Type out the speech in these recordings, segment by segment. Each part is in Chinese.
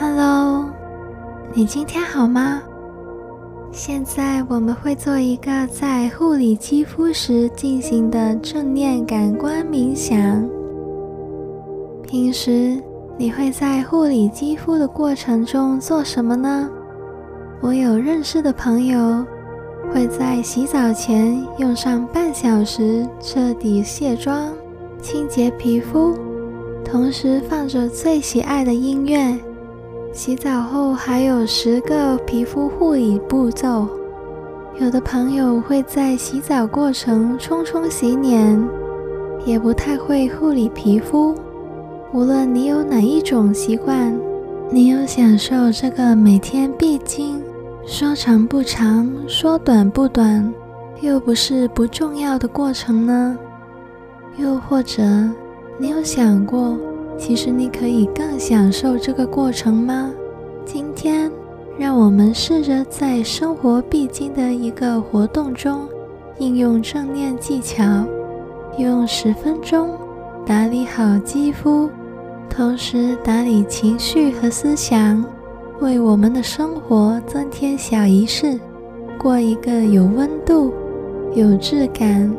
Hello，你今天好吗？现在我们会做一个在护理肌肤时进行的正念感官冥想。平时你会在护理肌肤的过程中做什么呢？我有认识的朋友会在洗澡前用上半小时彻底卸妆、清洁皮肤，同时放着最喜爱的音乐。洗澡后还有十个皮肤护理步骤。有的朋友会在洗澡过程冲冲洗脸，也不太会护理皮肤。无论你有哪一种习惯，你有享受这个每天必经，说长不长，说短不短，又不是不重要的过程呢？又或者你有想过，其实你可以更享受这个过程吗？今天，让我们试着在生活必经的一个活动中，应用正念技巧，用十分钟打理好肌肤，同时打理情绪和思想，为我们的生活增添小仪式，过一个有温度、有质感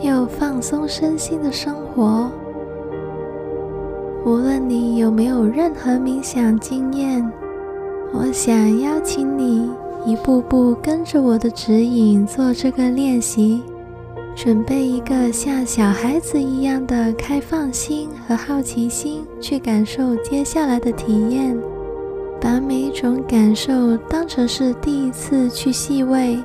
又放松身心的生活。无论你有没有任何冥想经验，我想邀请你一步步跟着我的指引做这个练习，准备一个像小孩子一样的开放心和好奇心去感受接下来的体验，把每一种感受当成是第一次去细味。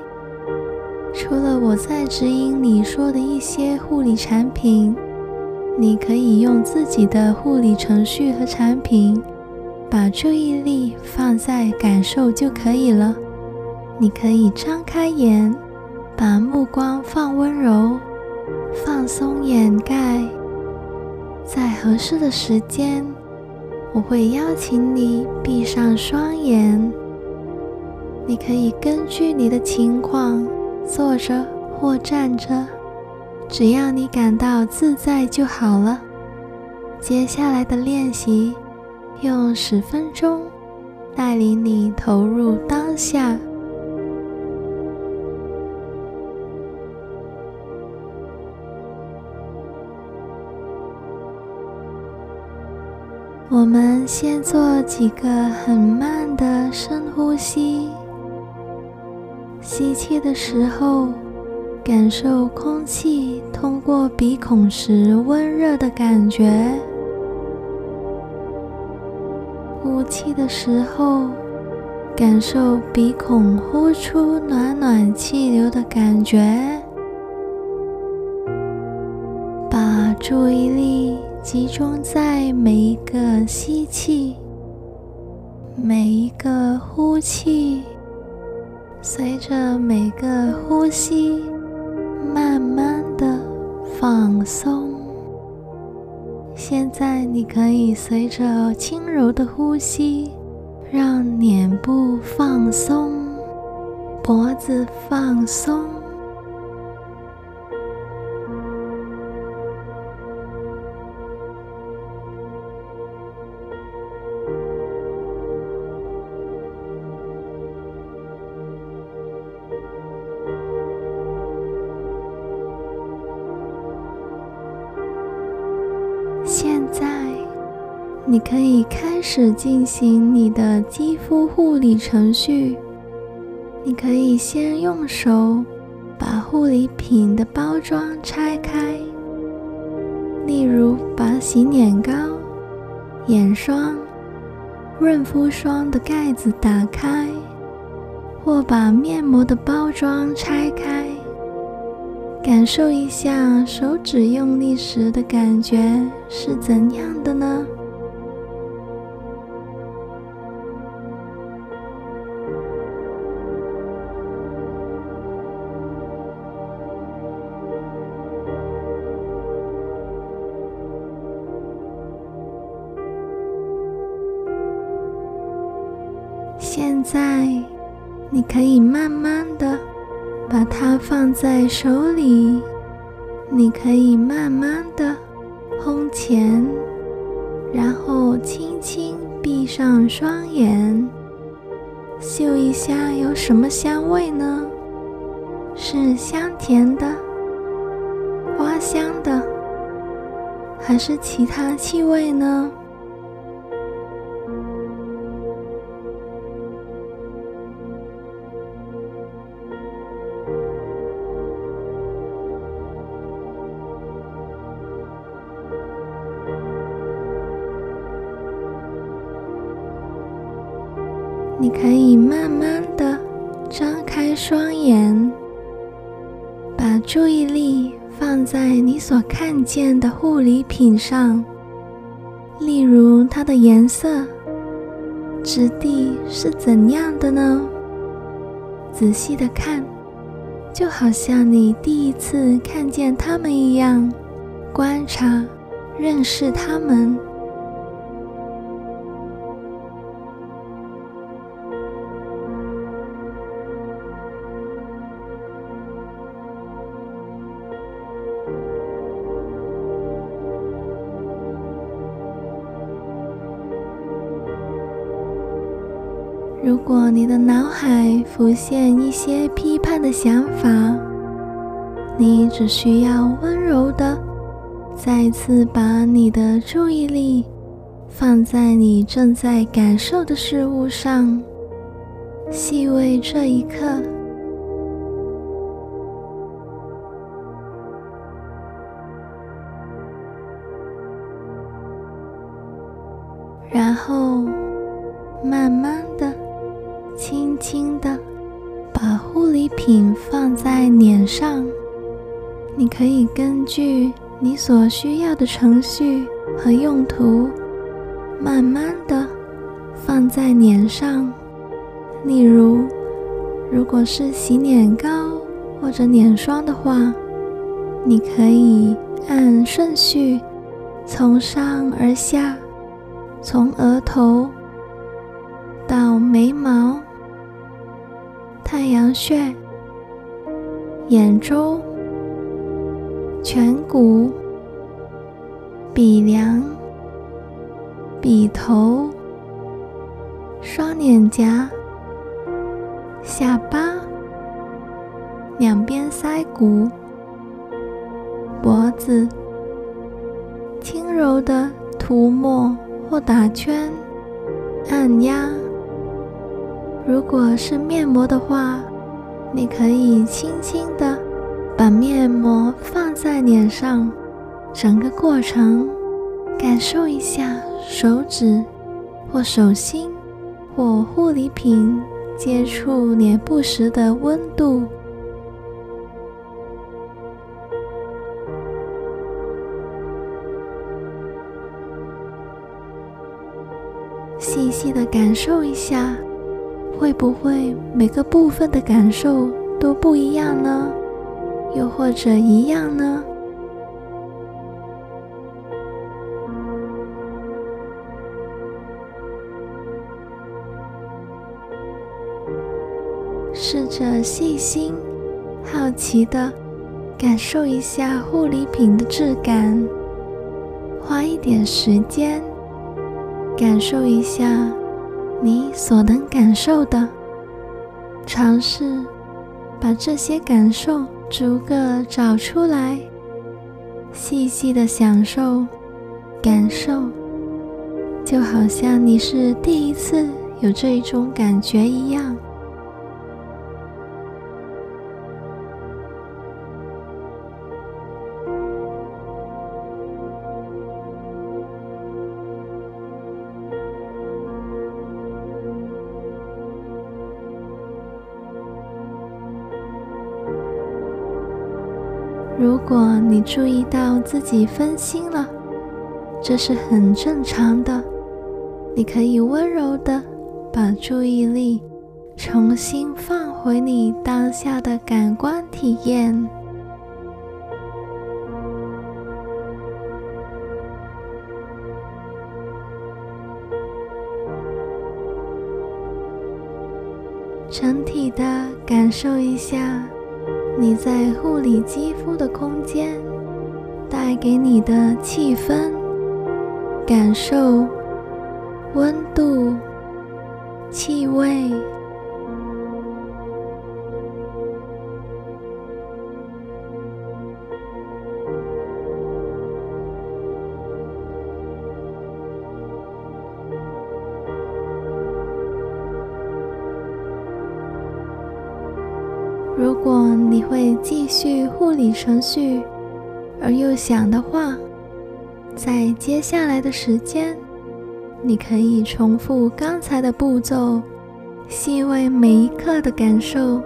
除了我在指引你说的一些护理产品。你可以用自己的护理程序和产品，把注意力放在感受就可以了。你可以张开眼，把目光放温柔，放松掩盖。在合适的时间，我会邀请你闭上双眼。你可以根据你的情况坐着或站着。只要你感到自在就好了。接下来的练习，用十分钟带领你投入当下。我们先做几个很慢的深呼吸，吸气的时候。感受空气通过鼻孔时温热的感觉，呼气的时候，感受鼻孔呼出暖暖气流的感觉。把注意力集中在每一个吸气，每一个呼气，随着每个呼吸。放松。现在你可以随着轻柔的呼吸，让脸部放松，脖子放松。你可以开始进行你的肌肤护理程序。你可以先用手把护理品的包装拆开，例如把洗脸膏、眼霜、润肤霜的盖子打开，或把面膜的包装拆开，感受一下手指用力时的感觉是怎样的呢？现在，你可以慢慢的把它放在手里，你可以慢慢的烘前，然后轻轻闭上双眼，嗅一下有什么香味呢？是香甜的、花香的，还是其他气味呢？你可以慢慢的张开双眼，把注意力放在你所看见的护理品上，例如它的颜色、质地是怎样的呢？仔细的看，就好像你第一次看见它们一样，观察、认识它们。如果你的脑海浮现一些批判的想法，你只需要温柔的再次把你的注意力放在你正在感受的事物上，细味这一刻，品放在脸上，你可以根据你所需要的程序和用途，慢慢的放在脸上。例如，如果是洗脸膏或者脸霜的话，你可以按顺序从上而下，从额头到眉毛。太阳穴、眼周、颧骨、鼻梁、鼻头、双脸颊、下巴、两边腮骨、脖子，轻柔的涂抹或打圈、按压。如果是面膜的话，你可以轻轻的把面膜放在脸上，整个过程感受一下手指或手心或护理品接触脸部时的温度，细细的感受一下。会不会每个部分的感受都不一样呢？又或者一样呢？试着细心、好奇的感受一下护理品的质感，花一点时间感受一下。你所能感受的，尝试把这些感受逐个找出来，细细的享受、感受，就好像你是第一次有这一种感觉一样。如果你注意到自己分心了，这是很正常的。你可以温柔的把注意力重新放回你当下的感官体验。整体的感受一下。你在护理肌肤的空间带给你的气氛、感受温度、气味。如果你会继续护理程序，而又想的话，在接下来的时间，你可以重复刚才的步骤，细味每一刻的感受。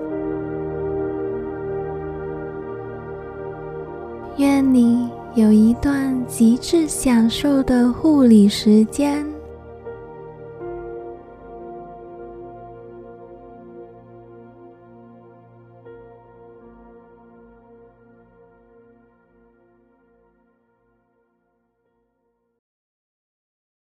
愿你有一段极致享受的护理时间。